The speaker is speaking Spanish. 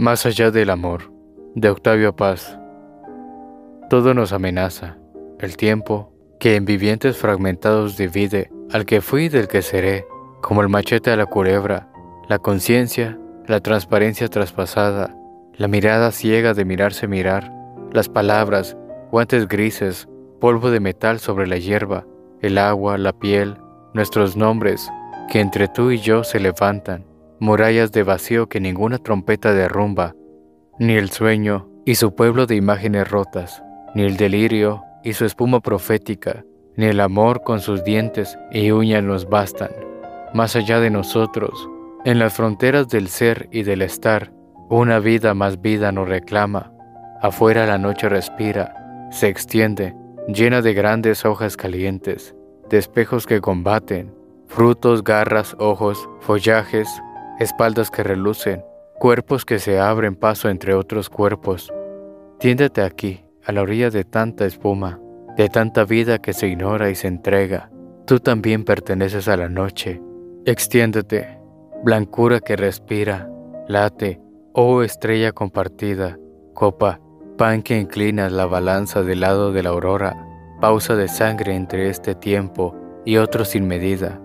Más allá del amor, de Octavio Paz. Todo nos amenaza, el tiempo, que en vivientes fragmentados divide al que fui del que seré, como el machete a la culebra, la conciencia, la transparencia traspasada, la mirada ciega de mirarse mirar, las palabras, guantes grises, polvo de metal sobre la hierba, el agua, la piel, nuestros nombres, que entre tú y yo se levantan, murallas de vacío que ninguna trompeta derrumba, ni el sueño y su pueblo de imágenes rotas, ni el delirio y su espuma profética, ni el amor con sus dientes y uñas nos bastan. Más allá de nosotros, en las fronteras del ser y del estar, una vida más vida nos reclama. Afuera la noche respira, se extiende, llena de grandes hojas calientes, de espejos que combaten, frutos, garras, ojos, follajes, espaldas que relucen, cuerpos que se abren paso entre otros cuerpos. Tiéndete aquí, a la orilla de tanta espuma, de tanta vida que se ignora y se entrega. Tú también perteneces a la noche. Extiéndete, blancura que respira, late, oh estrella compartida, copa, pan que inclina la balanza del lado de la aurora, pausa de sangre entre este tiempo y otro sin medida